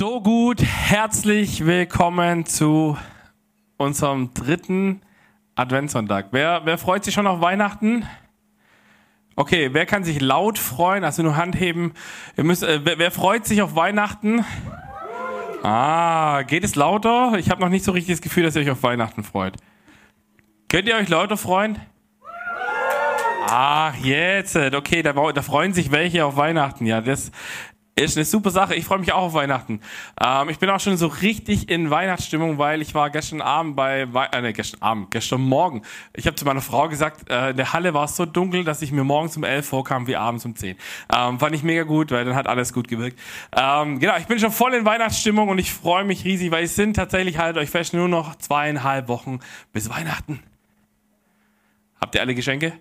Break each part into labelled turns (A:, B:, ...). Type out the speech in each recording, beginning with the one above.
A: So gut, herzlich willkommen zu unserem dritten Adventssonntag. Wer, wer freut sich schon auf Weihnachten? Okay, wer kann sich laut freuen? Also nur Hand heben. Ihr müsst, äh, wer, wer freut sich auf Weihnachten? Ah, geht es lauter? Ich habe noch nicht so richtig das Gefühl, dass ihr euch auf Weihnachten freut. Könnt ihr euch lauter freuen? Ach, jetzt. Okay, da, da freuen sich welche auf Weihnachten. Ja, das, ist eine super Sache. Ich freue mich auch auf Weihnachten. Ähm, ich bin auch schon so richtig in Weihnachtsstimmung, weil ich war gestern Abend bei, We äh, nee, gestern Abend, gestern Morgen. Ich habe zu meiner Frau gesagt, äh, in der Halle war es so dunkel, dass ich mir morgens um 11 vorkam wie abends um 10. Ähm, fand ich mega gut, weil dann hat alles gut gewirkt. Ähm, genau, ich bin schon voll in Weihnachtsstimmung und ich freue mich riesig, weil es sind tatsächlich, haltet euch fest, nur noch zweieinhalb Wochen bis Weihnachten. Habt ihr alle Geschenke?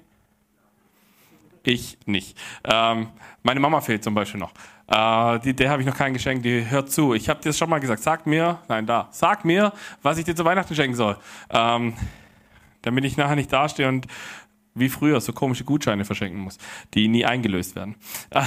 A: Ich nicht. Ähm, meine Mama fehlt zum Beispiel noch. Äh, die, der habe ich noch kein Geschenk, die hört zu. Ich habe dir das schon mal gesagt. Sag mir, nein, da, sag mir, was ich dir zu Weihnachten schenken soll. Ähm, damit ich nachher nicht dastehe und wie früher so komische Gutscheine verschenken muss, die nie eingelöst werden.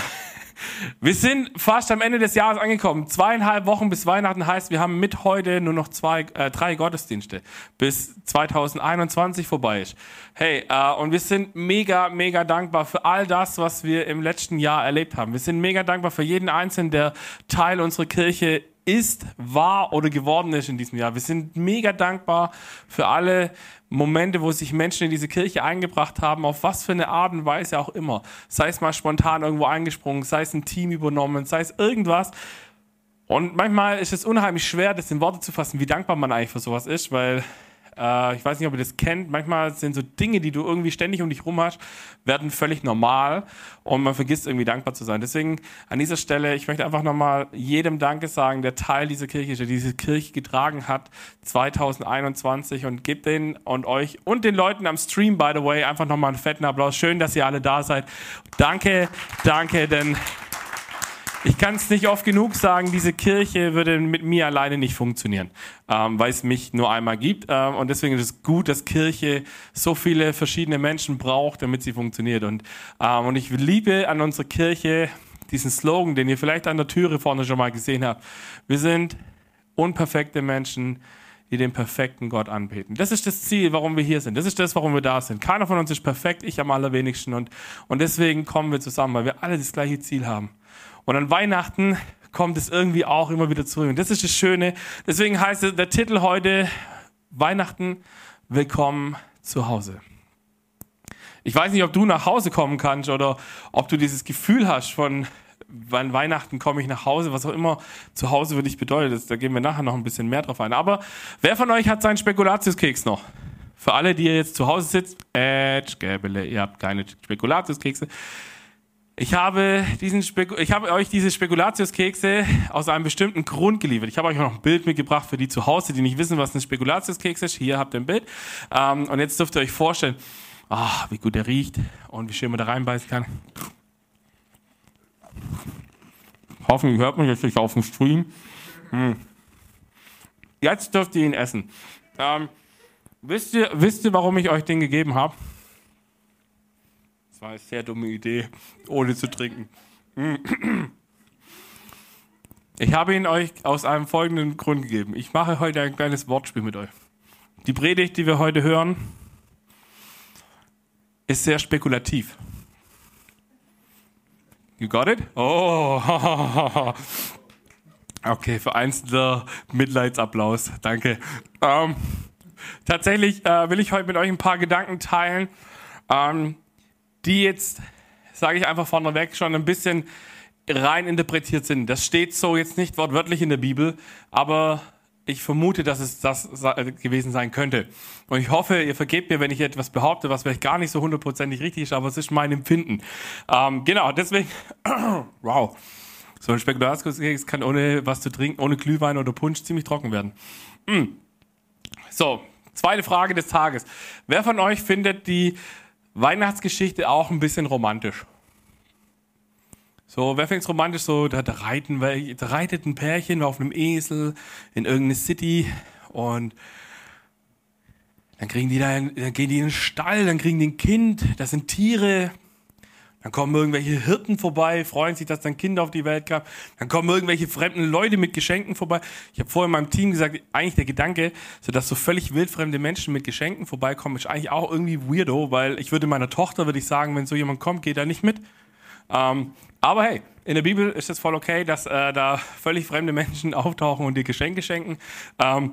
A: Wir sind fast am Ende des Jahres angekommen. Zweieinhalb Wochen bis Weihnachten heißt, wir haben mit heute nur noch zwei, äh, drei Gottesdienste, bis 2021 vorbei ist. Hey, äh, und wir sind mega, mega dankbar für all das, was wir im letzten Jahr erlebt haben. Wir sind mega dankbar für jeden Einzelnen, der Teil unserer Kirche ist, war oder geworden ist in diesem Jahr. Wir sind mega dankbar für alle Momente, wo sich Menschen in diese Kirche eingebracht haben, auf was für eine Art und Weise auch immer. Sei es mal spontan irgendwo eingesprungen, sei es ein Team übernommen, sei es irgendwas. Und manchmal ist es unheimlich schwer, das in Worte zu fassen, wie dankbar man eigentlich für sowas ist, weil äh, ich weiß nicht, ob ihr das kennt. Manchmal sind so Dinge, die du irgendwie ständig um dich rum hast, werden völlig normal und man vergisst irgendwie dankbar zu sein. Deswegen an dieser Stelle, ich möchte einfach nochmal jedem Danke sagen, der Teil dieser Kirche ist, der diese Kirche getragen hat 2021 und gebt den und euch und den Leuten am Stream, by the way, einfach nochmal einen fetten Applaus. Schön, dass ihr alle da seid. Danke, danke, denn ich kann es nicht oft genug sagen, diese Kirche würde mit mir alleine nicht funktionieren, ähm, weil es mich nur einmal gibt. Ähm, und deswegen ist es gut, dass Kirche so viele verschiedene Menschen braucht, damit sie funktioniert. Und, ähm, und ich liebe an unserer Kirche diesen Slogan, den ihr vielleicht an der Türe vorne schon mal gesehen habt. Wir sind unperfekte Menschen, die den perfekten Gott anbeten. Das ist das Ziel, warum wir hier sind. Das ist das, warum wir da sind. Keiner von uns ist perfekt, ich am allerwenigsten. Und, und deswegen kommen wir zusammen, weil wir alle das gleiche Ziel haben. Und an Weihnachten kommt es irgendwie auch immer wieder zurück. Und das ist das Schöne. Deswegen heißt der Titel heute Weihnachten, willkommen zu Hause. Ich weiß nicht, ob du nach Hause kommen kannst oder ob du dieses Gefühl hast von, wann Weihnachten komme ich nach Hause, was auch immer zu Hause für dich bedeutet. Da gehen wir nachher noch ein bisschen mehr drauf ein. Aber wer von euch hat seinen Spekulatiuskeks noch? Für alle, die ihr jetzt zu Hause sitzt, äh, ihr habt keine Spekulatiuskekse. Ich habe, diesen ich habe euch diese Spekulatiuskekse aus einem bestimmten Grund geliefert. Ich habe euch noch ein Bild mitgebracht für die zu Hause, die nicht wissen, was ein Spekulatiuskeks ist. Hier habt ihr ein Bild. Ähm, und jetzt dürft ihr euch vorstellen, oh, wie gut der riecht und wie schön man da reinbeißen kann. Hoffentlich hört man jetzt nicht auf dem Stream. Hm. Jetzt dürft ihr ihn essen. Ähm, wisst, ihr, wisst ihr, warum ich euch den gegeben habe? War eine sehr dumme Idee, ohne zu trinken. Ich habe ihn euch aus einem folgenden Grund gegeben. Ich mache heute ein kleines Wortspiel mit euch. Die Predigt, die wir heute hören, ist sehr spekulativ. You got it? Oh. Okay, vereinzelter Mitleidsapplaus. Danke. Ähm, tatsächlich äh, will ich heute mit euch ein paar Gedanken teilen, ähm, die jetzt, sage ich einfach vorneweg, schon ein bisschen rein interpretiert sind. Das steht so jetzt nicht wortwörtlich in der Bibel, aber ich vermute, dass es das gewesen sein könnte. Und ich hoffe, ihr vergebt mir, wenn ich etwas behaupte, was vielleicht gar nicht so hundertprozentig richtig ist, aber es ist mein Empfinden. Ähm, genau, deswegen, wow. So ein Spekulatiuskeks kann ohne was zu trinken, ohne Glühwein oder Punsch ziemlich trocken werden. Mm. So, zweite Frage des Tages. Wer von euch findet die Weihnachtsgeschichte auch ein bisschen romantisch. So, wer fängt romantisch? So, da, da, reiten, da reitet ein Pärchen auf einem Esel in irgendeine City und dann kriegen die da, dann gehen die in den Stall, dann kriegen die ein Kind, das sind Tiere. Dann kommen irgendwelche Hirten vorbei, freuen sich, dass dann Kinder auf die Welt kamen. Dann kommen irgendwelche fremden Leute mit Geschenken vorbei. Ich habe vorhin meinem Team gesagt, eigentlich der Gedanke, so dass so völlig wildfremde Menschen mit Geschenken vorbeikommen, ist eigentlich auch irgendwie weirdo, weil ich würde meiner Tochter würde ich sagen, wenn so jemand kommt, geht er nicht mit. Ähm, aber hey, in der Bibel ist es voll okay, dass äh, da völlig fremde Menschen auftauchen und dir Geschenke schenken. Ähm,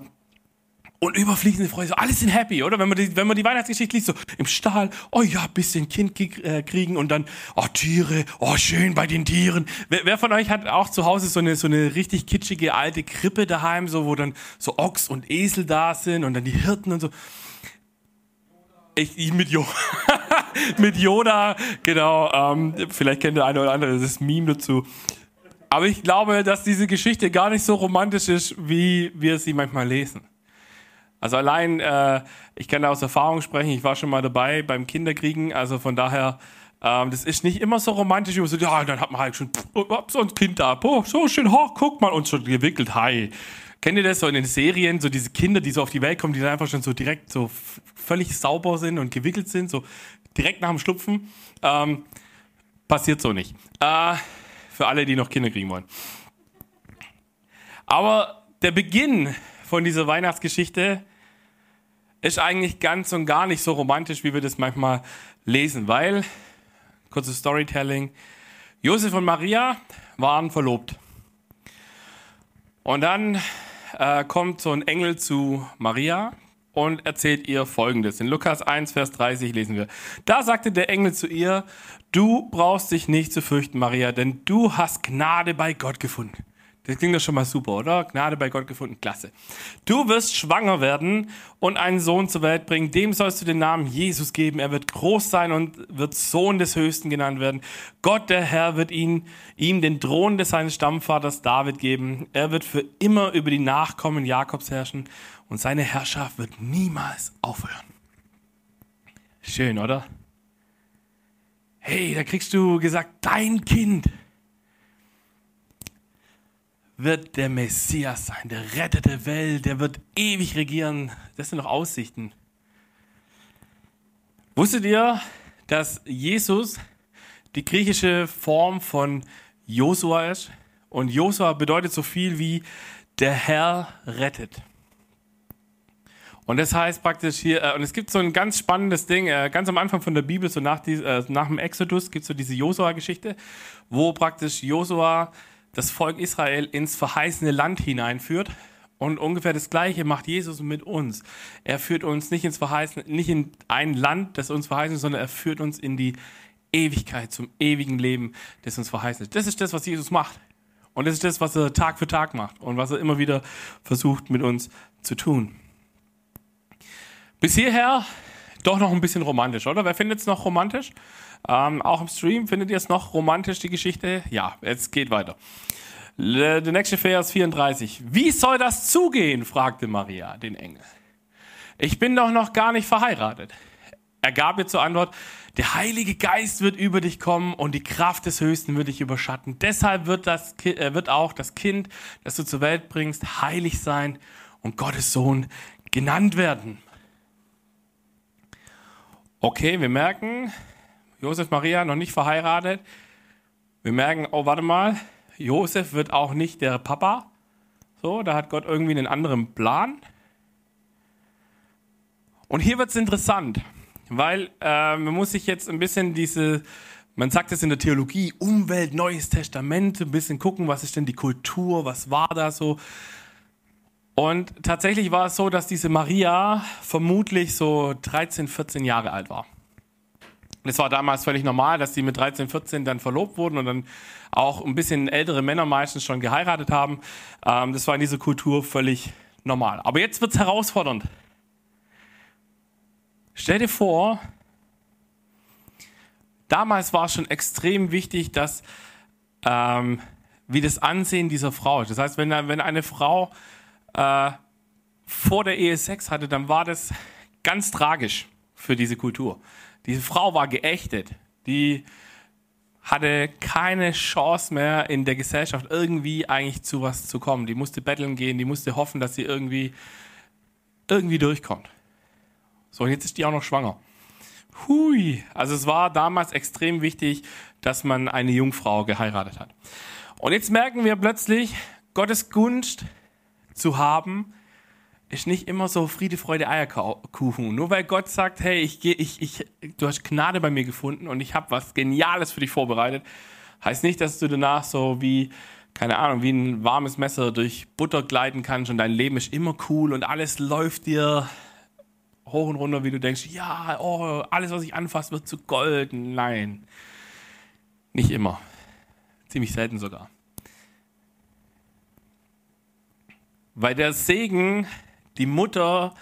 A: und überfließende Freude, so alles sind happy, oder? Wenn man die, wenn man die Weihnachtsgeschichte liest, so im Stall, oh ja, bisschen Kind äh, kriegen und dann, oh Tiere, oh schön bei den Tieren. Wer, wer von euch hat auch zu Hause so eine, so eine richtig kitschige alte Krippe daheim, so, wo dann so Ochs und Esel da sind und dann die Hirten und so. Ich, ich mit, jo mit Yoda, genau, ähm, vielleicht kennt der eine oder andere das Meme dazu. Aber ich glaube, dass diese Geschichte gar nicht so romantisch ist, wie wir sie manchmal lesen. Also allein, äh, ich kann da aus Erfahrung sprechen, ich war schon mal dabei beim Kinderkriegen, also von daher, ähm, das ist nicht immer so romantisch, wie so, ja, dann hat man halt schon oh, so ein Kind da, oh, so schön, oh, guck mal, und schon gewickelt, hi. Kennt ihr das so in den Serien, so diese Kinder, die so auf die Welt kommen, die dann einfach schon so direkt so völlig sauber sind und gewickelt sind, so direkt nach dem Schlupfen? Ähm, passiert so nicht. Äh, für alle, die noch Kinder kriegen wollen. Aber der Beginn von dieser Weihnachtsgeschichte ist eigentlich ganz und gar nicht so romantisch, wie wir das manchmal lesen, weil, kurzes Storytelling, Josef und Maria waren verlobt. Und dann äh, kommt so ein Engel zu Maria und erzählt ihr Folgendes. In Lukas 1, Vers 30 lesen wir. Da sagte der Engel zu ihr, du brauchst dich nicht zu fürchten, Maria, denn du hast Gnade bei Gott gefunden. Das klingt doch schon mal super, oder? Gnade bei Gott gefunden, klasse. Du wirst schwanger werden und einen Sohn zur Welt bringen. Dem sollst du den Namen Jesus geben. Er wird groß sein und wird Sohn des Höchsten genannt werden. Gott, der Herr, wird ihn, ihm den Thron des seines Stammvaters David geben. Er wird für immer über die Nachkommen Jakobs herrschen und seine Herrschaft wird niemals aufhören. Schön, oder? Hey, da kriegst du gesagt, dein Kind wird der Messias sein, der Retter der Welt, der wird ewig regieren. Das sind doch Aussichten. Wusstet ihr, dass Jesus die griechische Form von Josua ist? Und Josua bedeutet so viel wie der Herr rettet. Und das heißt praktisch hier, äh, und es gibt so ein ganz spannendes Ding, äh, ganz am Anfang von der Bibel, so nach, äh, nach dem Exodus, gibt es so diese Josua-Geschichte, wo praktisch Josua das Volk Israel ins verheißene Land hineinführt. Und ungefähr das Gleiche macht Jesus mit uns. Er führt uns nicht ins verheißene, nicht in ein Land, das uns verheißen ist, sondern er führt uns in die Ewigkeit, zum ewigen Leben, das uns verheißen ist. Das ist das, was Jesus macht. Und das ist das, was er Tag für Tag macht und was er immer wieder versucht mit uns zu tun. Bis hierher doch noch ein bisschen romantisch, oder? Wer findet es noch romantisch? Ähm, auch im Stream findet ihr es noch romantisch, die Geschichte? Ja, jetzt geht weiter. Der nächste Vers 34. Wie soll das zugehen? fragte Maria den Engel. Ich bin doch noch gar nicht verheiratet. Er gab ihr zur Antwort, der Heilige Geist wird über dich kommen und die Kraft des Höchsten wird dich überschatten. Deshalb wird, das, äh, wird auch das Kind, das du zur Welt bringst, heilig sein und Gottes Sohn genannt werden. Okay, wir merken, Josef Maria noch nicht verheiratet. Wir merken, oh, warte mal, Josef wird auch nicht der Papa. So, da hat Gott irgendwie einen anderen Plan. Und hier wird es interessant, weil äh, man muss sich jetzt ein bisschen diese, man sagt es in der Theologie, Umwelt, Neues Testament, ein bisschen gucken, was ist denn die Kultur, was war da so. Und tatsächlich war es so, dass diese Maria vermutlich so 13, 14 Jahre alt war. Es war damals völlig normal, dass die mit 13, 14 dann verlobt wurden und dann auch ein bisschen ältere Männer meistens schon geheiratet haben. Ähm, das war in dieser Kultur völlig normal. Aber jetzt wird es herausfordernd. Stell dir vor, damals war es schon extrem wichtig, dass ähm, wie das Ansehen dieser Frau ist. Das heißt, wenn, wenn eine Frau äh, vor der Ehe Sex hatte, dann war das ganz tragisch für diese Kultur. Diese Frau war geächtet. Die hatte keine Chance mehr in der Gesellschaft irgendwie eigentlich zu was zu kommen. Die musste betteln gehen, die musste hoffen, dass sie irgendwie, irgendwie durchkommt. So, und jetzt ist die auch noch schwanger. Hui. Also es war damals extrem wichtig, dass man eine Jungfrau geheiratet hat. Und jetzt merken wir plötzlich, Gottes Gunst zu haben, ist nicht immer so Friede, Freude, Eierkuchen. Nur weil Gott sagt, hey, ich geh, ich, ich, du hast Gnade bei mir gefunden und ich habe was Geniales für dich vorbereitet, heißt nicht, dass du danach so wie, keine Ahnung, wie ein warmes Messer durch Butter gleiten kannst und dein Leben ist immer cool und alles läuft dir hoch und runter, wie du denkst, ja, oh, alles, was ich anfasse, wird zu Gold. Nein, nicht immer. Ziemlich selten sogar. Weil der Segen die Mutter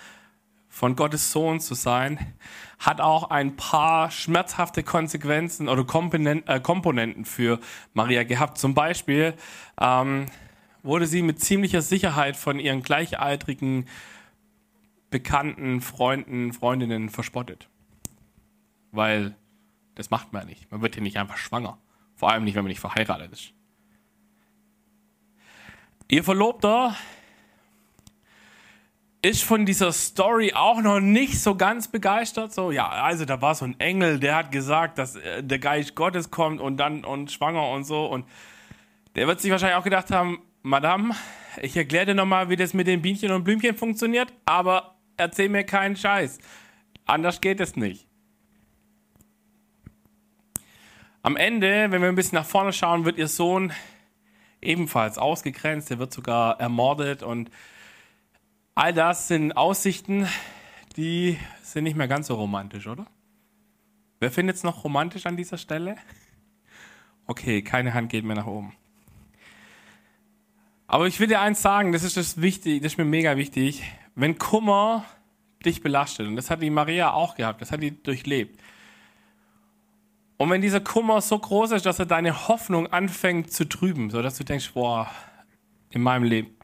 A: von Gottes Sohn zu sein, hat auch ein paar schmerzhafte Konsequenzen oder äh, Komponenten für Maria gehabt. Zum Beispiel ähm, wurde sie mit ziemlicher Sicherheit von ihren gleichaltrigen Bekannten, Freunden, Freundinnen verspottet. Weil das macht man nicht. Man wird hier nicht einfach schwanger. Vor allem nicht, wenn man nicht verheiratet ist. Ihr Verlobter ist von dieser Story auch noch nicht so ganz begeistert. So, ja, also da war so ein Engel, der hat gesagt, dass äh, der Geist Gottes kommt und dann und schwanger und so. Und der wird sich wahrscheinlich auch gedacht haben, Madame, ich erkläre dir nochmal, wie das mit den Bienchen und Blümchen funktioniert, aber erzähl mir keinen Scheiß. Anders geht es nicht. Am Ende, wenn wir ein bisschen nach vorne schauen, wird ihr Sohn ebenfalls ausgegrenzt, er wird sogar ermordet und All das sind Aussichten, die sind nicht mehr ganz so romantisch, oder? Wer findet es noch romantisch an dieser Stelle? Okay, keine Hand geht mehr nach oben. Aber ich will dir eins sagen, das ist das wichtig, das ist mir mega wichtig. Wenn Kummer dich belastet, und das hat die Maria auch gehabt, das hat die durchlebt. Und wenn dieser Kummer so groß ist, dass er deine Hoffnung anfängt zu trüben, so dass du denkst, boah, in meinem Leben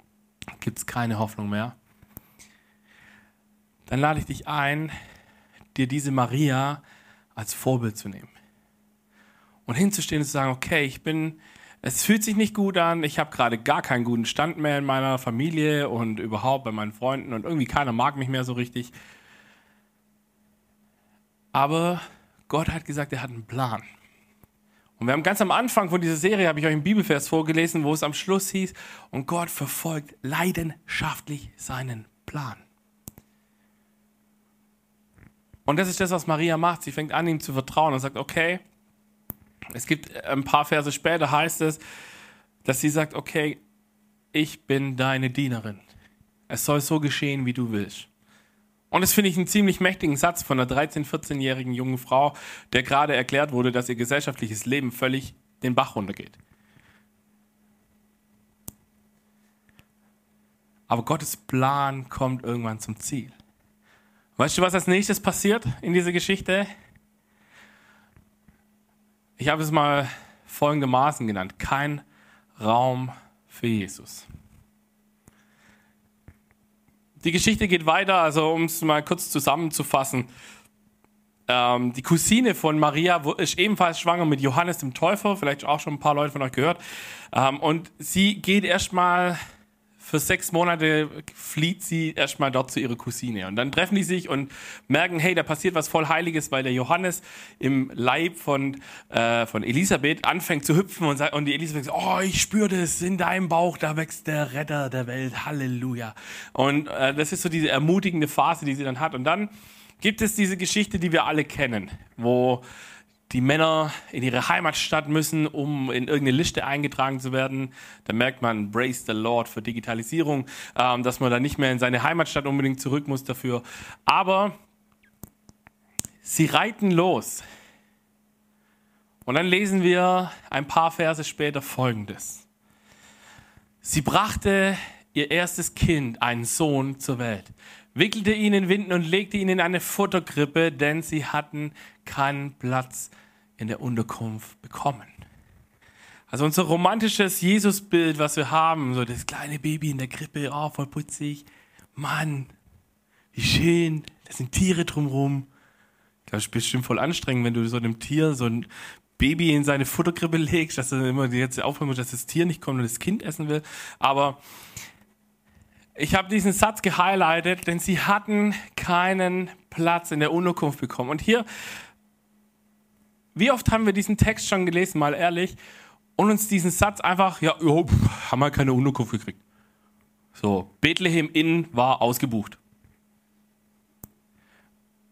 A: gibt es keine Hoffnung mehr, dann lade ich dich ein, dir diese Maria als Vorbild zu nehmen. Und hinzustehen und zu sagen, okay, ich bin, es fühlt sich nicht gut an, ich habe gerade gar keinen guten Stand mehr in meiner Familie und überhaupt bei meinen Freunden und irgendwie keiner mag mich mehr so richtig. Aber Gott hat gesagt, er hat einen Plan. Und wir haben ganz am Anfang von dieser Serie, habe ich euch einen Bibelvers vorgelesen, wo es am Schluss hieß, und Gott verfolgt leidenschaftlich seinen Plan. Und das ist das, was Maria macht. Sie fängt an, ihm zu vertrauen und sagt, okay, es gibt ein paar Verse später heißt es, dass sie sagt, okay, ich bin deine Dienerin. Es soll so geschehen, wie du willst. Und das finde ich einen ziemlich mächtigen Satz von einer 13-, 14-jährigen jungen Frau, der gerade erklärt wurde, dass ihr gesellschaftliches Leben völlig den Bach runtergeht. Aber Gottes Plan kommt irgendwann zum Ziel. Weißt du, was als nächstes passiert in dieser Geschichte? Ich habe es mal folgendermaßen genannt. Kein Raum für Jesus. Die Geschichte geht weiter, also um es mal kurz zusammenzufassen. Ähm, die Cousine von Maria ist ebenfalls schwanger mit Johannes dem Täufer, vielleicht auch schon ein paar Leute von euch gehört. Ähm, und sie geht erstmal für sechs Monate flieht sie erstmal dort zu ihrer Cousine. Und dann treffen die sich und merken, hey, da passiert was voll Heiliges, weil der Johannes im Leib von, äh, von Elisabeth anfängt zu hüpfen und, sagt, und die Elisabeth sagt, oh, ich spüre das in deinem Bauch, da wächst der Retter der Welt, Halleluja. Und äh, das ist so diese ermutigende Phase, die sie dann hat. Und dann gibt es diese Geschichte, die wir alle kennen, wo die Männer in ihre Heimatstadt müssen, um in irgendeine Liste eingetragen zu werden. Da merkt man, brace the Lord für Digitalisierung, ähm, dass man da nicht mehr in seine Heimatstadt unbedingt zurück muss dafür. Aber sie reiten los. Und dann lesen wir ein paar Verse später Folgendes. Sie brachte ihr erstes Kind, einen Sohn, zur Welt, wickelte ihn in Winden und legte ihn in eine Futterkrippe, denn sie hatten keinen Platz in der Unterkunft bekommen. Also unser romantisches Jesusbild, was wir haben, so das kleine Baby in der Krippe, oh, voll putzig. Mann, wie schön, da sind Tiere drumherum. Ich glaube, es ist bestimmt voll anstrengend, wenn du so einem Tier so ein Baby in seine Futterkrippe legst, dass er immer jetzt aufhören muss, dass das Tier nicht kommt und das Kind essen will. Aber ich habe diesen Satz gehighlightet, denn sie hatten keinen Platz in der Unterkunft bekommen. Und hier, wie oft haben wir diesen Text schon gelesen, mal ehrlich, und uns diesen Satz einfach, ja, jo, haben wir keine Unterkunft gekriegt. So, Bethlehem Inn war ausgebucht.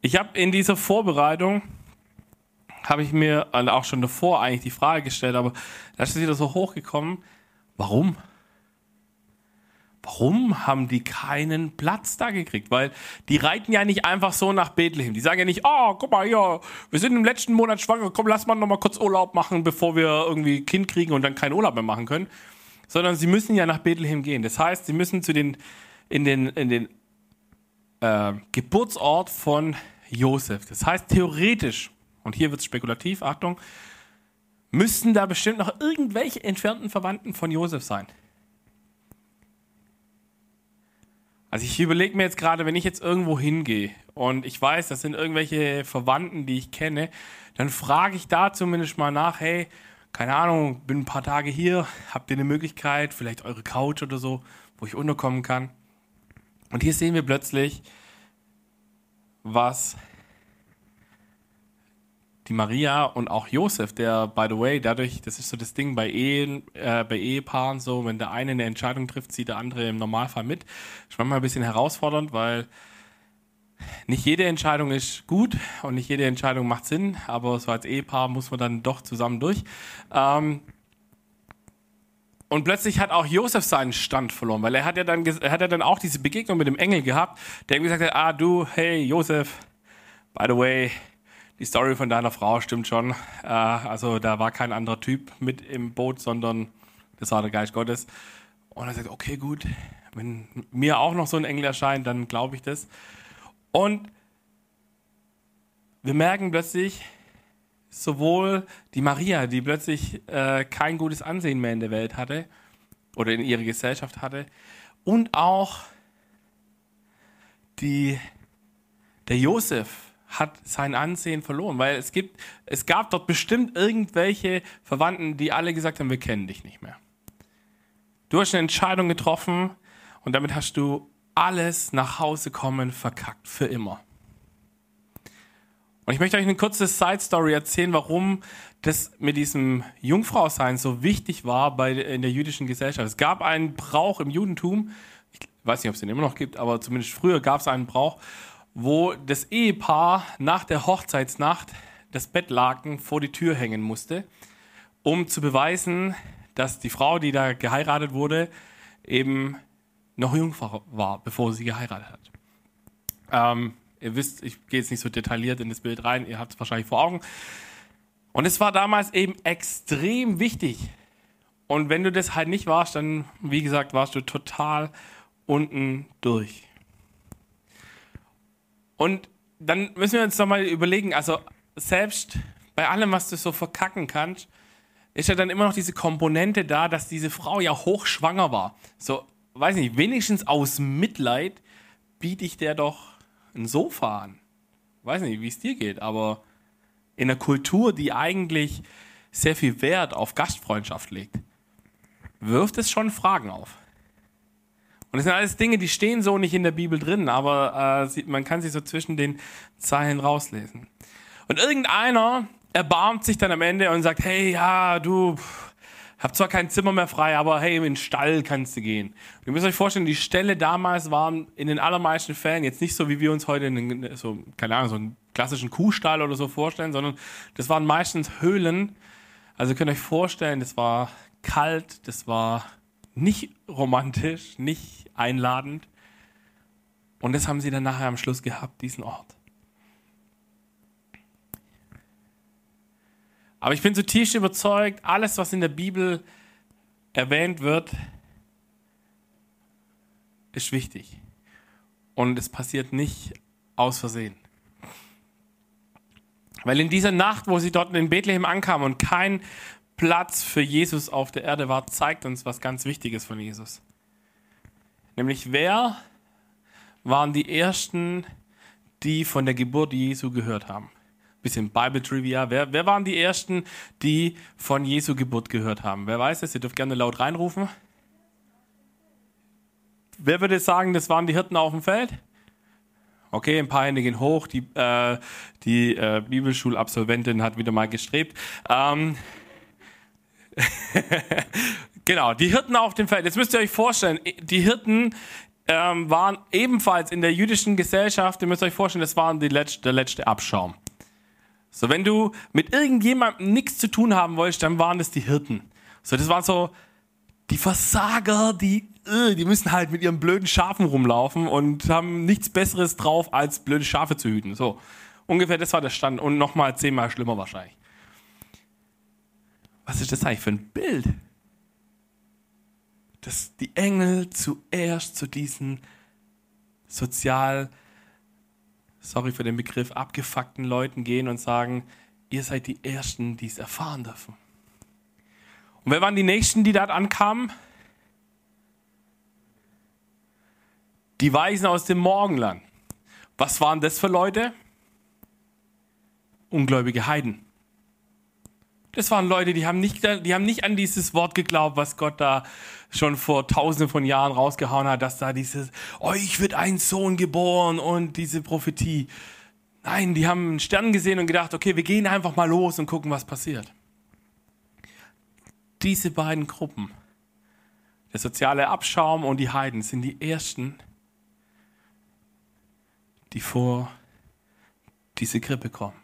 A: Ich habe in dieser Vorbereitung, habe ich mir auch schon davor eigentlich die Frage gestellt, aber da ist wieder so hochgekommen, warum? Warum haben die keinen Platz da gekriegt? Weil die reiten ja nicht einfach so nach Bethlehem. Die sagen ja nicht, oh, guck mal hier, wir sind im letzten Monat schwanger, komm, lass mal noch mal kurz Urlaub machen, bevor wir irgendwie Kind kriegen und dann keinen Urlaub mehr machen können. Sondern sie müssen ja nach Bethlehem gehen. Das heißt, sie müssen zu den, in den, in den äh, Geburtsort von Josef. Das heißt, theoretisch, und hier wird es spekulativ, Achtung, müssten da bestimmt noch irgendwelche entfernten Verwandten von Josef sein. Also ich überlege mir jetzt gerade, wenn ich jetzt irgendwo hingehe und ich weiß, das sind irgendwelche Verwandten, die ich kenne, dann frage ich da zumindest mal nach, hey, keine Ahnung, bin ein paar Tage hier, habt ihr eine Möglichkeit, vielleicht eure Couch oder so, wo ich unterkommen kann? Und hier sehen wir plötzlich, was die Maria und auch Josef, der, by the way, dadurch, das ist so das Ding bei, Ehen, äh, bei Ehepaaren so, wenn der eine eine Entscheidung trifft, zieht der andere im Normalfall mit. Ist manchmal ein bisschen herausfordernd, weil nicht jede Entscheidung ist gut und nicht jede Entscheidung macht Sinn, aber so als Ehepaar muss man dann doch zusammen durch. Ähm, und plötzlich hat auch Josef seinen Stand verloren, weil er hat ja dann, er hat ja dann auch diese Begegnung mit dem Engel gehabt, der ihm gesagt hat, ah du, hey Josef, by the way, die Story von deiner Frau stimmt schon. Äh, also da war kein anderer Typ mit im Boot, sondern das war der Geist Gottes. Und er sagt, okay, gut, wenn mir auch noch so ein Engel erscheint, dann glaube ich das. Und wir merken plötzlich, sowohl die Maria, die plötzlich äh, kein gutes Ansehen mehr in der Welt hatte oder in ihrer Gesellschaft hatte, und auch die, der Josef, hat sein Ansehen verloren, weil es gibt, es gab dort bestimmt irgendwelche Verwandten, die alle gesagt haben, wir kennen dich nicht mehr. Du hast eine Entscheidung getroffen und damit hast du alles nach Hause kommen verkackt, für immer. Und ich möchte euch eine kurze Side Story erzählen, warum das mit diesem Jungfrausein so wichtig war bei, in der jüdischen Gesellschaft. Es gab einen Brauch im Judentum, ich weiß nicht, ob es den immer noch gibt, aber zumindest früher gab es einen Brauch, wo das Ehepaar nach der Hochzeitsnacht das Bettlaken vor die Tür hängen musste, um zu beweisen, dass die Frau, die da geheiratet wurde, eben noch Jungfrau war, bevor sie geheiratet hat. Ähm, ihr wisst, ich gehe jetzt nicht so detailliert in das Bild rein, ihr habt es wahrscheinlich vor Augen. Und es war damals eben extrem wichtig. Und wenn du das halt nicht warst, dann, wie gesagt, warst du total unten durch. Und dann müssen wir uns doch mal überlegen, also selbst bei allem, was du so verkacken kannst, ist ja dann immer noch diese Komponente da, dass diese Frau ja hochschwanger war. So, weiß nicht, wenigstens aus Mitleid biete ich der doch ein Sofa an. Weiß nicht, wie es dir geht, aber in einer Kultur, die eigentlich sehr viel Wert auf Gastfreundschaft legt, wirft es schon Fragen auf. Und das sind alles Dinge, die stehen so nicht in der Bibel drin, aber äh, man kann sie so zwischen den Zeilen rauslesen. Und irgendeiner erbarmt sich dann am Ende und sagt, hey, ja, du hab zwar kein Zimmer mehr frei, aber hey, in den Stall kannst du gehen. Und ihr müsst euch vorstellen, die Ställe damals waren in den allermeisten Fällen jetzt nicht so, wie wir uns heute in, so, keine Ahnung, so einen klassischen Kuhstall oder so vorstellen, sondern das waren meistens Höhlen. Also ihr könnt euch vorstellen, das war kalt, das war nicht romantisch, nicht einladend. Und das haben sie dann nachher am Schluss gehabt, diesen Ort. Aber ich bin zutiefst überzeugt, alles, was in der Bibel erwähnt wird, ist wichtig. Und es passiert nicht aus Versehen. Weil in dieser Nacht, wo sie dort in Bethlehem ankamen und kein Platz für Jesus auf der Erde war, zeigt uns was ganz Wichtiges von Jesus. Nämlich wer waren die Ersten, die von der Geburt Jesu gehört haben? Bisschen Bible Trivia. Wer, wer waren die Ersten, die von Jesu Geburt gehört haben? Wer weiß es? Ihr dürft gerne laut reinrufen. wer würde sagen, das waren die Hirten auf dem Feld? Okay, ein paar Hände gehen hoch. Die, äh, die äh, Bibelschulabsolventin hat wieder mal gestrebt. Ähm, genau, die Hirten auf dem Feld. Jetzt müsst ihr euch vorstellen, die Hirten ähm, waren ebenfalls in der jüdischen Gesellschaft, ihr müsst euch vorstellen, das waren die letzte, der letzte Abschaum. So, wenn du mit irgendjemandem nichts zu tun haben wolltest, dann waren das die Hirten. So, das waren so die Versager, die, äh, die müssen halt mit ihren blöden Schafen rumlaufen und haben nichts Besseres drauf, als blöde Schafe zu hüten. So, ungefähr das war der Stand und nochmal zehnmal schlimmer wahrscheinlich. Was ist das eigentlich für ein Bild? Dass die Engel zuerst zu diesen sozial sorry für den Begriff, abgefuckten Leuten gehen und sagen, ihr seid die Ersten, die es erfahren dürfen. Und wer waren die Nächsten, die dort ankamen? Die Weisen aus dem Morgenland. Was waren das für Leute? Ungläubige Heiden. Das waren Leute, die haben nicht, die haben nicht an dieses Wort geglaubt, was Gott da schon vor tausenden von Jahren rausgehauen hat, dass da dieses, euch wird ein Sohn geboren und diese Prophetie. Nein, die haben einen Stern gesehen und gedacht, okay, wir gehen einfach mal los und gucken, was passiert. Diese beiden Gruppen, der soziale Abschaum und die Heiden, sind die ersten, die vor diese Grippe kommen.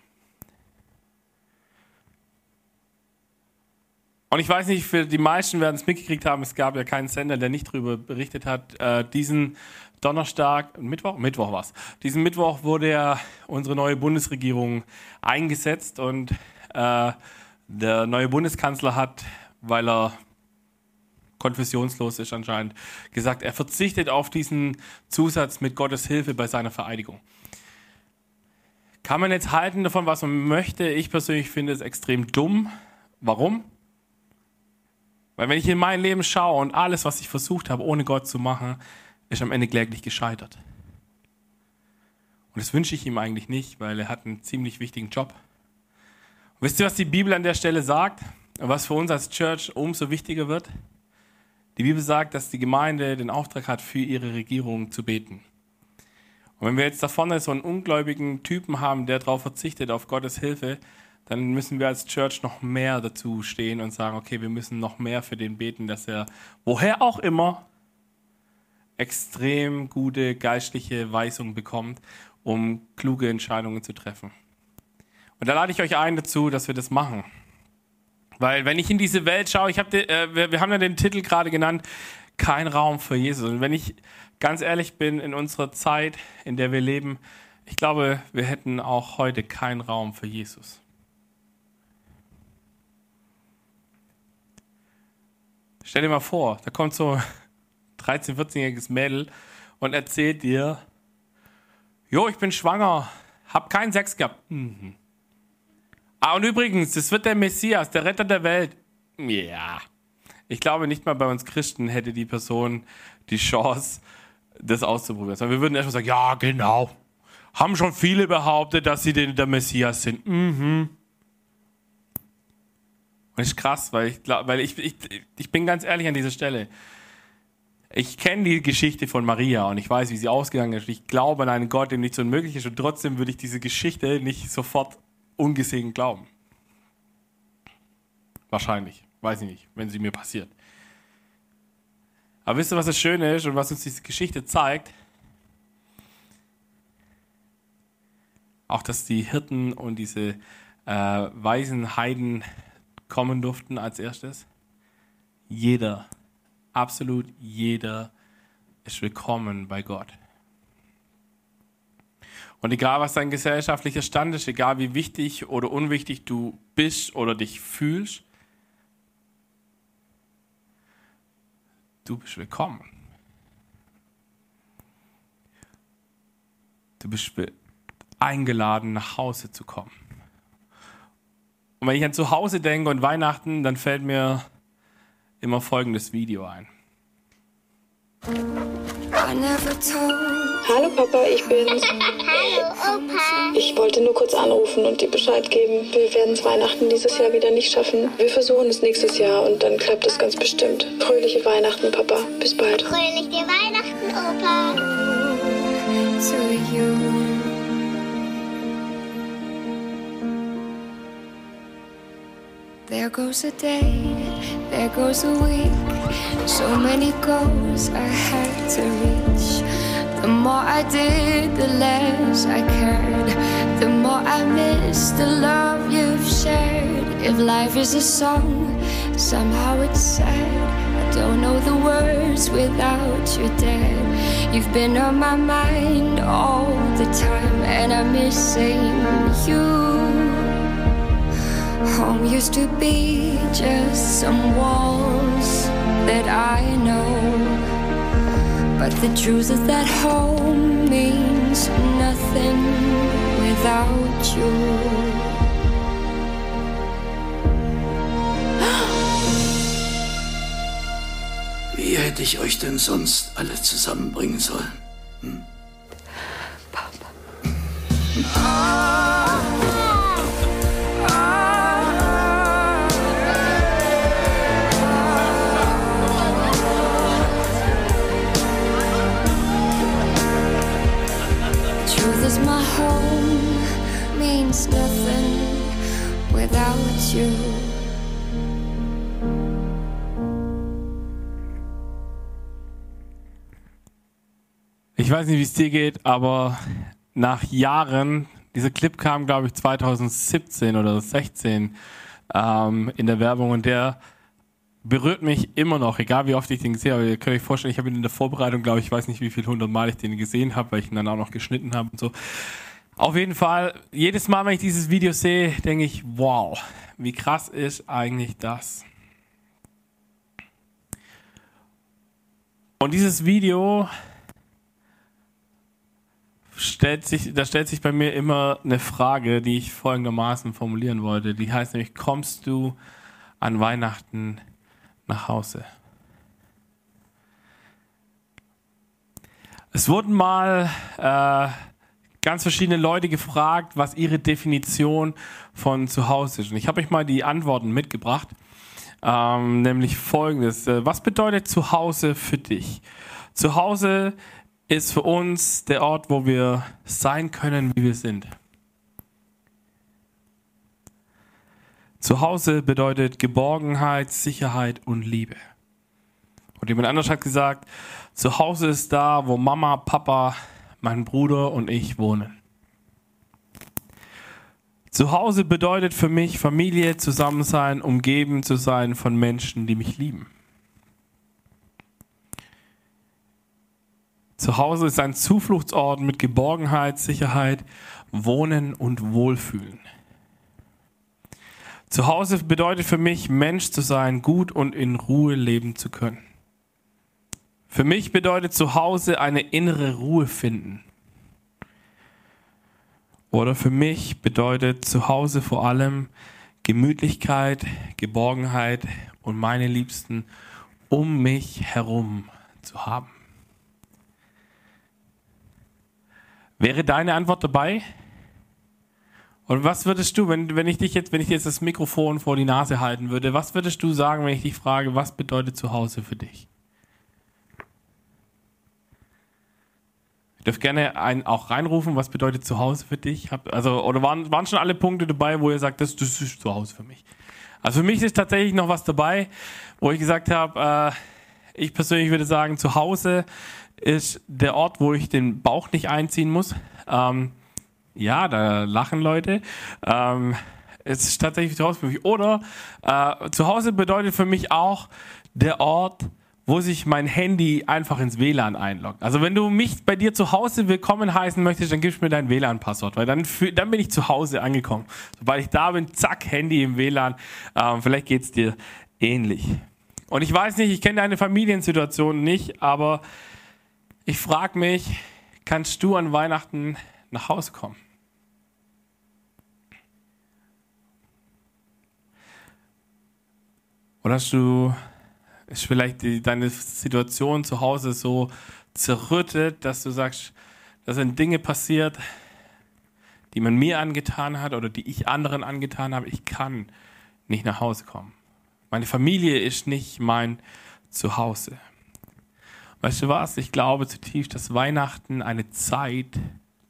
A: Und ich weiß nicht, für die meisten werden es mitgekriegt haben, es gab ja keinen Sender, der nicht darüber berichtet hat. Äh, diesen Donnerstag, Mittwoch, Mittwoch war's. Diesen Mittwoch wurde ja unsere neue Bundesregierung eingesetzt und äh, der neue Bundeskanzler hat, weil er konfessionslos ist anscheinend, gesagt, er verzichtet auf diesen Zusatz mit Gottes Hilfe bei seiner Vereidigung. Kann man jetzt halten davon, was man möchte? Ich persönlich finde es extrem dumm. Warum? Weil wenn ich in mein Leben schaue und alles, was ich versucht habe, ohne Gott zu machen, ist am Ende kläglich gescheitert. Und das wünsche ich ihm eigentlich nicht, weil er hat einen ziemlich wichtigen Job. Und wisst ihr, was die Bibel an der Stelle sagt? Und was für uns als Church umso wichtiger wird? Die Bibel sagt, dass die Gemeinde den Auftrag hat, für ihre Regierung zu beten. Und wenn wir jetzt da vorne so einen ungläubigen Typen haben, der darauf verzichtet, auf Gottes Hilfe, dann müssen wir als Church noch mehr dazu stehen und sagen, okay, wir müssen noch mehr für den beten, dass er, woher auch immer, extrem gute geistliche Weisung bekommt, um kluge Entscheidungen zu treffen. Und da lade ich euch ein dazu, dass wir das machen. Weil wenn ich in diese Welt schaue, ich hab de, äh, wir, wir haben ja den Titel gerade genannt, kein Raum für Jesus. Und wenn ich ganz ehrlich bin, in unserer Zeit, in der wir leben, ich glaube, wir hätten auch heute keinen Raum für Jesus. Stell dir mal vor, da kommt so ein 13-, 14-jähriges Mädel und erzählt dir, jo, ich bin schwanger, hab keinen Sex gehabt. Mhm. Ah, und übrigens, das wird der Messias, der Retter der Welt. Ja. Ich glaube, nicht mal bei uns Christen hätte die Person die Chance, das auszuprobieren. Sondern wir würden erstmal sagen, ja, genau. Haben schon viele behauptet, dass sie der Messias sind. Mhm. Das ist krass, weil ich glaube, weil ich, ich, ich bin ganz ehrlich an dieser Stelle. Ich kenne die Geschichte von Maria und ich weiß, wie sie ausgegangen ist. Ich glaube an einen Gott, dem nichts unmöglich ist und trotzdem würde ich diese Geschichte nicht sofort ungesehen glauben. Wahrscheinlich. Weiß ich nicht, wenn sie mir passiert. Aber wisst ihr, was das Schöne ist und was uns diese Geschichte zeigt? Auch, dass die Hirten und diese äh, weisen Heiden kommen durften als erstes? Jeder, absolut jeder ist willkommen bei Gott. Und egal, was dein gesellschaftlicher Stand ist, egal wie wichtig oder unwichtig du bist oder dich fühlst, du bist willkommen. Du bist eingeladen, nach Hause zu kommen. Und wenn ich an zu Hause denke und Weihnachten, dann fällt mir immer folgendes Video ein.
B: Hallo Papa, ich bin's.
C: Hallo Opa.
B: Ich wollte nur kurz anrufen und dir Bescheid geben. Wir werden es Weihnachten dieses Jahr wieder nicht schaffen. Wir versuchen es nächstes Jahr und dann klappt es ganz bestimmt. Fröhliche Weihnachten, Papa. Bis bald.
C: Fröhliche Weihnachten, Opa.
D: There goes a day, there goes a week. So many goals I had to reach. The more I did, the less I cared. The more I missed the love you've shared. If life is a song, somehow it's sad. I don't know the words without you, Dad. You've been on my mind all the time, and I'm missing you. Home used to be just some walls that I know. But the truth is that home means nothing without you.
E: Wie hätte ich euch denn sonst alle zusammenbringen sollen?
A: Weiß nicht, wie es dir geht, aber nach Jahren, dieser Clip kam, glaube ich, 2017 oder 16 ähm, in der Werbung und der berührt mich immer noch, egal wie oft ich den gesehen habe. Ihr könnt euch vorstellen, ich habe ihn in der Vorbereitung, glaube ich, weiß nicht, wie viel hundert Mal ich den gesehen habe, weil ich ihn dann auch noch geschnitten habe und so. Auf jeden Fall, jedes Mal, wenn ich dieses Video sehe, denke ich, wow, wie krass ist eigentlich das? Und dieses Video stellt sich, da stellt sich bei mir immer eine Frage, die ich folgendermaßen formulieren wollte. Die heißt nämlich, kommst du an Weihnachten nach Hause? Es wurden mal äh, ganz verschiedene Leute gefragt, was ihre Definition von zu Hause ist. Und ich habe euch mal die Antworten mitgebracht. Ähm, nämlich folgendes. Äh, Was bedeutet Zuhause für dich? Zuhause ist für uns der Ort, wo wir sein können, wie wir sind. Zuhause bedeutet Geborgenheit, Sicherheit und Liebe. Und jemand anders hat gesagt, Zuhause ist da, wo Mama, Papa, mein Bruder und ich wohnen. Zuhause bedeutet für mich Familie, zusammen sein, umgeben zu sein von Menschen, die mich lieben. Zuhause ist ein Zufluchtsort mit Geborgenheit, Sicherheit, Wohnen und Wohlfühlen. Zuhause bedeutet für mich, Mensch zu sein, gut und in Ruhe leben zu können. Für mich bedeutet Zuhause eine innere Ruhe finden. Oder für mich bedeutet Zuhause vor allem Gemütlichkeit, Geborgenheit und meine Liebsten um mich herum zu haben. Wäre deine Antwort dabei? Und was würdest du, wenn, wenn ich dich jetzt, wenn ich jetzt das Mikrofon vor die Nase halten würde, was würdest du sagen, wenn ich dich frage, was bedeutet Zuhause für dich? Ich dürft gerne einen auch reinrufen, was bedeutet Zuhause für dich? Hab, also, oder waren, waren schon alle Punkte dabei, wo ihr sagt, das, das ist Zuhause für mich? Also für mich ist tatsächlich noch was dabei, wo ich gesagt habe, äh, ich persönlich würde sagen, Zuhause ist der Ort, wo ich den Bauch nicht einziehen muss. Ähm, ja, da lachen Leute. Ähm, es ist tatsächlich zu Hause für mich. Oder äh, zu Hause bedeutet für mich auch der Ort, wo sich mein Handy einfach ins WLAN einloggt. Also wenn du mich bei dir zu Hause willkommen heißen möchtest, dann gibst du mir dein WLAN-Passwort, weil dann, für, dann bin ich zu Hause angekommen. Sobald ich da bin, zack, Handy im WLAN. Ähm, vielleicht geht's dir ähnlich. Und ich weiß nicht, ich kenne deine Familiensituation nicht, aber ich frage mich, kannst du an Weihnachten nach Hause kommen? Oder hast du, ist vielleicht die, deine Situation zu Hause so zerrüttet, dass du sagst, da sind Dinge passiert, die man mir angetan hat oder die ich anderen angetan habe. Ich kann nicht nach Hause kommen. Meine Familie ist nicht mein Zuhause. Weißt du was? Ich glaube zutiefst, dass Weihnachten eine Zeit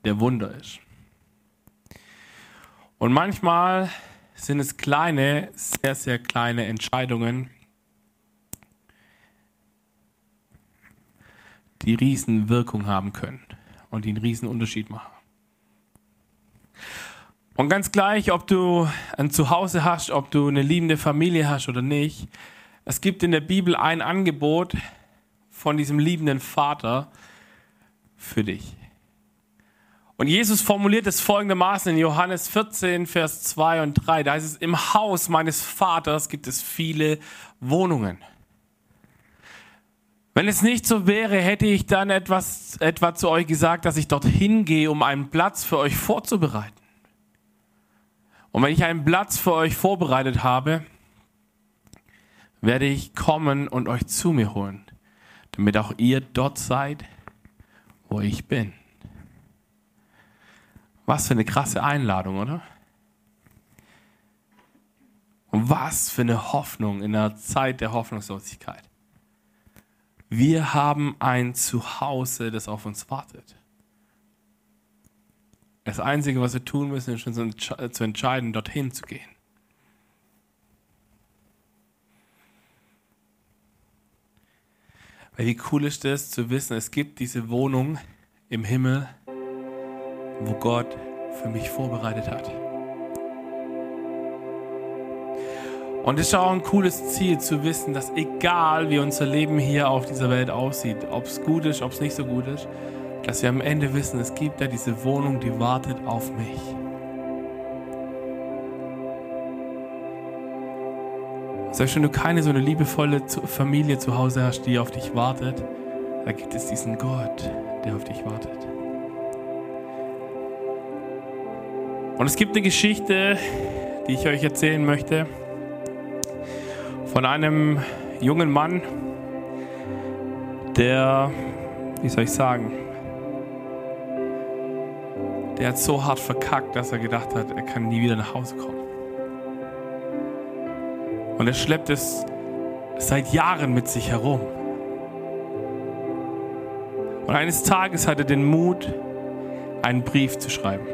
A: der Wunder ist. Und manchmal sind es kleine, sehr, sehr kleine Entscheidungen, die riesen Wirkung haben können und die einen riesen Unterschied machen. Und ganz gleich, ob du ein Zuhause hast, ob du eine liebende Familie hast oder nicht, es gibt in der Bibel ein Angebot von diesem liebenden Vater für dich. Und Jesus formuliert es folgendermaßen in Johannes 14, Vers 2 und 3. Da heißt es, im Haus meines Vaters gibt es viele Wohnungen. Wenn es nicht so wäre, hätte ich dann etwas, etwa zu euch gesagt, dass ich dorthin gehe, um einen Platz für euch vorzubereiten. Und wenn ich einen Platz für euch vorbereitet habe, werde ich kommen und euch zu mir holen, damit auch ihr dort seid, wo ich bin. Was für eine krasse Einladung, oder? Und was für eine Hoffnung in der Zeit der Hoffnungslosigkeit. Wir haben ein Zuhause, das auf uns wartet. Das Einzige, was wir tun müssen, ist schon zu entscheiden, dorthin zu gehen. Weil wie cool ist es zu wissen, es gibt diese Wohnung im Himmel, wo Gott für mich vorbereitet hat. Und es ist auch ein cooles Ziel zu wissen, dass egal wie unser Leben hier auf dieser Welt aussieht, ob es gut ist, ob es nicht so gut ist, dass wir am Ende wissen, es gibt da diese Wohnung, die wartet auf mich. Selbst wenn du keine so eine liebevolle Familie zu Hause hast, die auf dich wartet, da gibt es diesen Gott, der auf dich wartet. Und es gibt eine Geschichte, die ich euch erzählen möchte, von einem jungen Mann, der, wie soll ich sagen, der hat so hart verkackt, dass er gedacht hat, er kann nie wieder nach Hause kommen. Und er schleppt es seit Jahren mit sich herum. Und eines Tages hat er den Mut, einen Brief zu schreiben.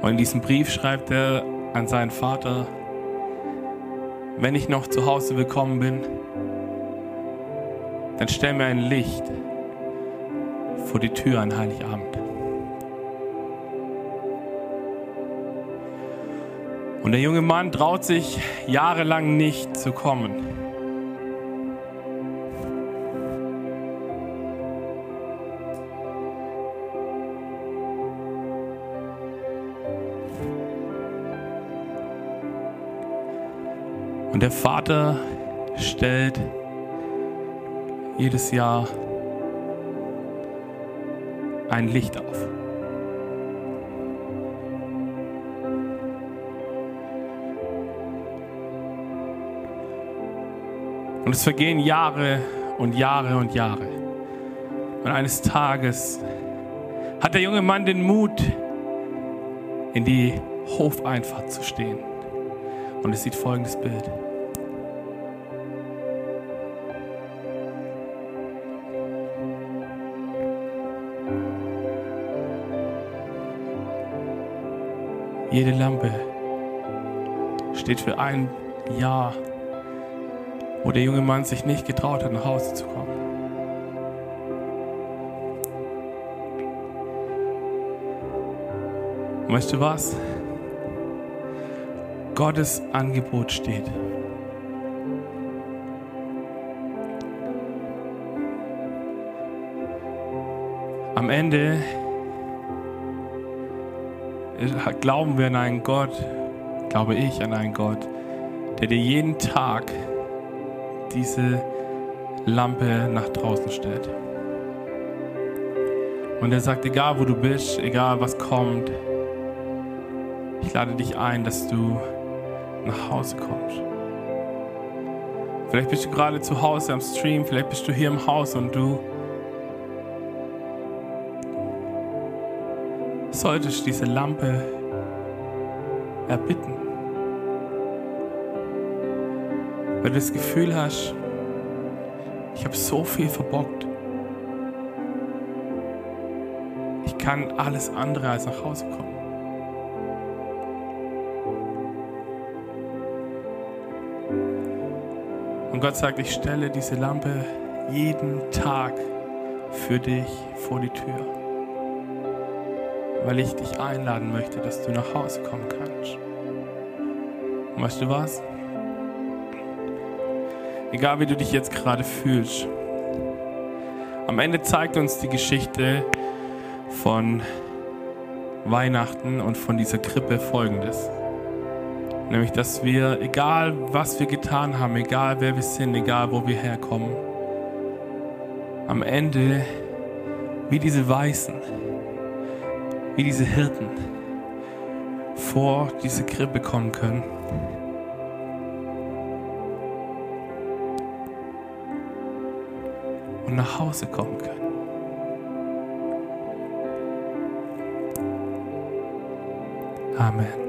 A: Und in diesem Brief schreibt er an seinen Vater, wenn ich noch zu Hause willkommen bin, dann stell mir ein Licht vor die Tür an Heiligabend. Und der junge Mann traut sich jahrelang nicht zu kommen. Und der Vater stellt jedes Jahr ein Licht auf. Und es vergehen Jahre und Jahre und Jahre. Und eines Tages hat der junge Mann den Mut, in die Hofeinfahrt zu stehen. Und es sieht folgendes Bild. Jede Lampe steht für ein Jahr, wo der junge Mann sich nicht getraut hat, nach Hause zu kommen. Weißt du was? Gottes Angebot steht. Am Ende glauben wir an einen Gott, glaube ich an einen Gott, der dir jeden Tag diese Lampe nach draußen stellt. Und er sagt, egal wo du bist, egal was kommt, ich lade dich ein, dass du nach Hause kommst. Vielleicht bist du gerade zu Hause am Stream, vielleicht bist du hier im Haus und du solltest diese Lampe erbitten. Weil du das Gefühl hast, ich habe so viel verbockt. Ich kann alles andere als nach Hause kommen. Und Gott sagt, ich stelle diese Lampe jeden Tag für dich vor die Tür. Weil ich dich einladen möchte, dass du nach Hause kommen kannst. Und weißt du was? Egal wie du dich jetzt gerade fühlst, am Ende zeigt uns die Geschichte von Weihnachten und von dieser Krippe folgendes. Nämlich, dass wir, egal was wir getan haben, egal wer wir sind, egal wo wir herkommen, am Ende wie diese Weißen, wie diese Hirten vor diese Krippe kommen können. Nach Hause kommen können. Amen.